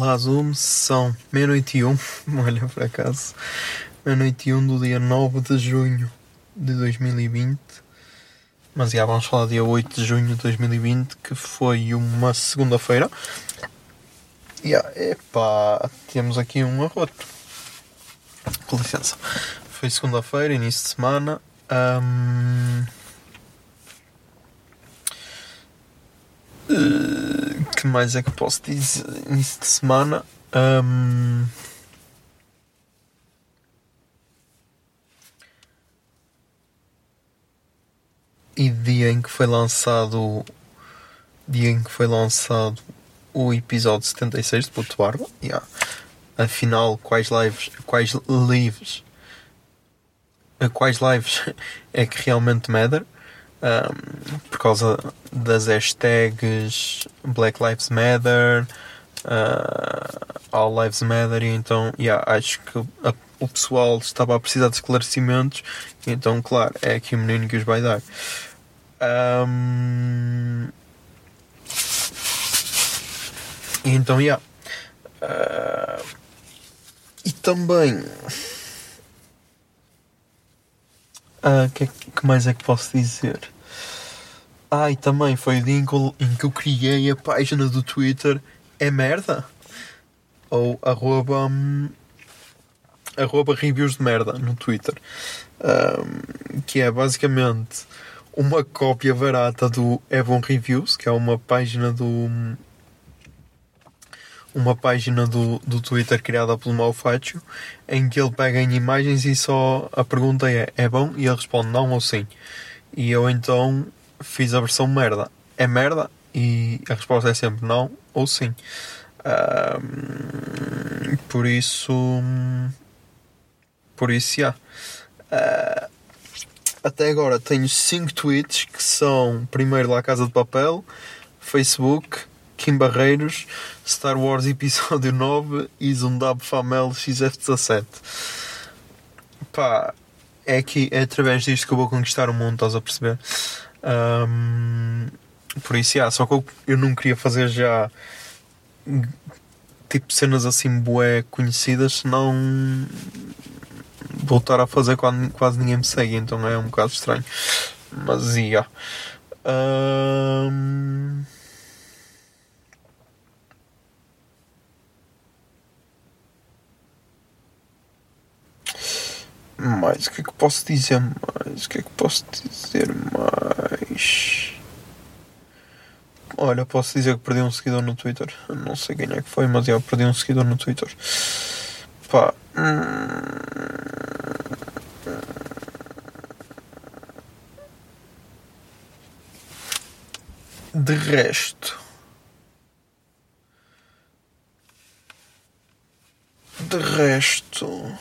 Olá, Zoom, são meia-noite e um, olha por acaso, meia-noite e um do dia 9 de junho de 2020, mas já vamos falar dia 8 de junho de 2020, que foi uma segunda-feira. E epá, temos aqui um arroto. Com licença. Foi segunda-feira, início de semana. Ahm, eh, que mais é que posso dizer? Início de semana. ahm, e dia em que foi lançado. Dia em que foi lançado o episódio 76 de Puto Barba. Yeah. Afinal, quais lives. Quais lives. Quais lives é que realmente matter? Um, por causa das hashtags Black Lives Matter, uh, All Lives Matter, e então yeah, acho que a- o pessoal estava a precisar de esclarecimentos, então, claro, é aqui o menino que os vai dar. Um, então, yeah. Uh, e também. Ah, é que- que mais é que posso dizer? Ah, e também foi o dia em que, eu, criei a página do Twitter É Merda? Ou arroba, hum, arroba reviews de merda no Twitter. Ahm, que é basicamente uma cópia barata do Bom Reviews, que é uma página do. Uma página do, do Twitter criada pelo Malfátio, em que ele pega em imagens e só a pergunta é: é bom? E ele responde não ou sim. E eu então fiz a versão merda. É merda? E a resposta é sempre não ou sim. Por isso. Por isso, já. Ah, até agora tenho 5 tweets que são primeiro La Casa de Papel, Facebook, Kim Barreiros, Star Wars Episódio 9 e Zundab Famel XF17. Pá, é aqui, é através disto que eu vou conquistar o mundo, estás a perceber? Ahm, por isso, yeah, só que eu, eu não queria fazer já tipo cenas assim bué conhecidas, senão voltar a fazer quando quase ninguém me segue, então é um bocado estranho. Mas ia. Ahm, Mais, o que é que posso dizer mais? O que é que posso dizer mais? Olha, posso dizer que perdi um seguidor no Twitter. Não sei quem é que foi, mas eu perdi um seguidor no Twitter. Pá. hum. De resto. De resto.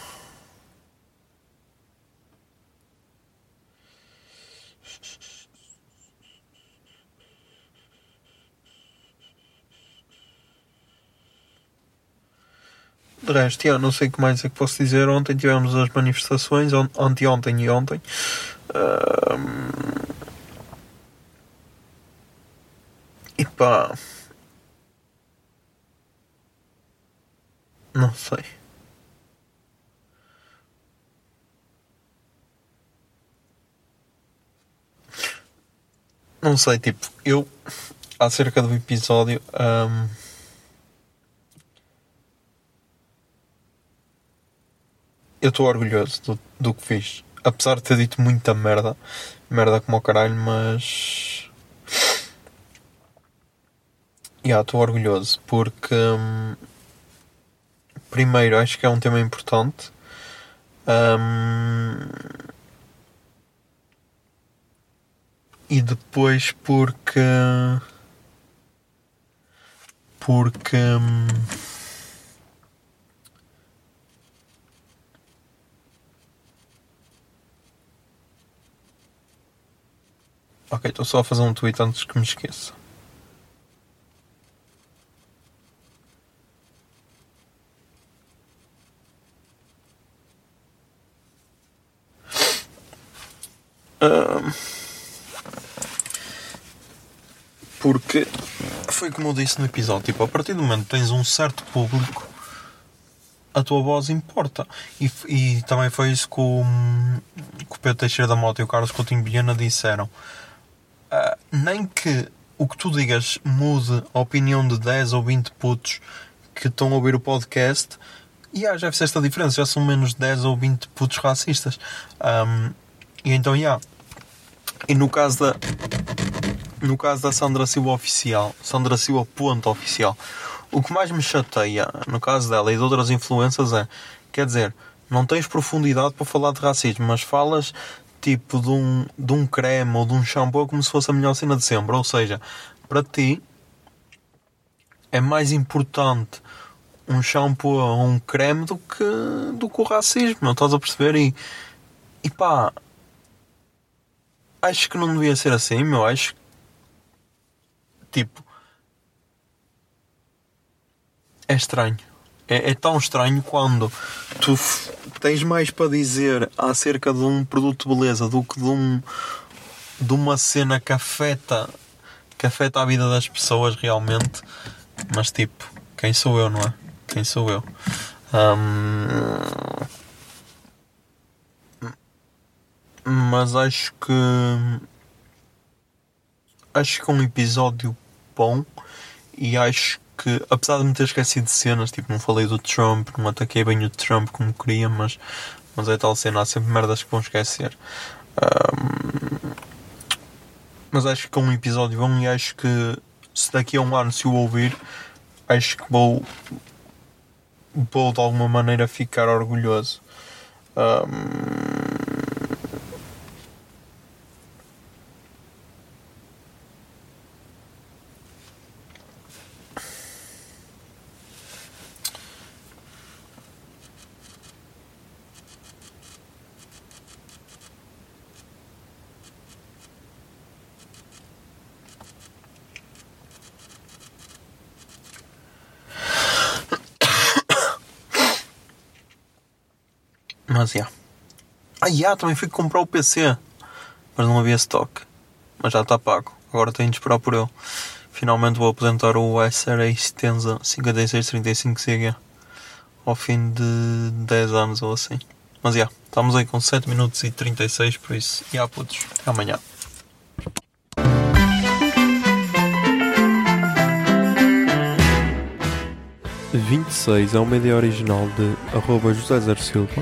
De resto, não sei o que mais é que posso dizer. Ontem tivemos as manifestações, on- anteontem e ontem. E pá. Não sei. Não sei, tipo, eu acerca do episódio. ahm, eu estou orgulhoso do, do que fiz. Apesar de ter dito muita merda, merda como o caralho, mas. Já, estou orgulhoso porque. hum, primeiro, acho que é um tema importante. Hum, e depois porque. Porque. hum, Ok, estou só a fazer um tweet antes que me esqueça. Ahm, porque foi como eu disse no episódio, tipo, a partir do momento que tens um certo público, a tua voz importa. E, e também foi isso que o, que o Pedro Teixeira da Mota e o Carlos Coutinho Vilhena disseram. Nem que o que tu digas mude a opinião de 10 ou 20 putos que estão a ouvir o podcast, e ah, já fizeste a diferença, já são menos 10 ou 20 putos racistas. Ahm, e então, já. E no caso da. No caso da Sandra Silva Oficial, Sandra Silva Ponto Oficial, o que mais me chateia no caso dela e de outras influências é, quer dizer, não tens profundidade para falar de racismo, mas falas tipo de um, de um creme ou de um shampoo como se fosse a melhor cena de sempre. Ou seja, para ti é mais importante um shampoo ou um creme do que, do que o racismo, não estás a perceber? E, e pá, acho que não devia ser assim, meu. Acho tipo, é estranho. É, é tão estranho quando tu tens mais para dizer acerca de um produto de beleza do que de um de uma cena que afeta que afeta a vida das pessoas realmente. Mas tipo, quem sou eu, não é? Quem sou eu? Ahm, mas acho que acho que é um episódio bom e acho que apesar de me ter esquecido de cenas, tipo não falei do Trump, não ataquei bem o Trump como queria, mas, mas é tal cena, há sempre merdas que vão esquecer. Ahm, mas acho que é um episódio bom e acho que se daqui a um ano se o ouvir, acho que vou vou de alguma maneira ficar orgulhoso. Ahm, Mas já. Ah, já, também fui comprar o PC. Mas não havia stock. Mas já está pago. Agora tenho de esperar por ele. Finalmente vou apresentar o Acer Extensa 5635 CG. Ao fim de 10 anos ou assim. Mas já, estamos aí com 7 minutos e 36, por isso, já putos, até amanhã. Vinte e seis é uma ideia original de arroba José Zer Silva,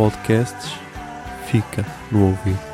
Podcasts fica no ouvido.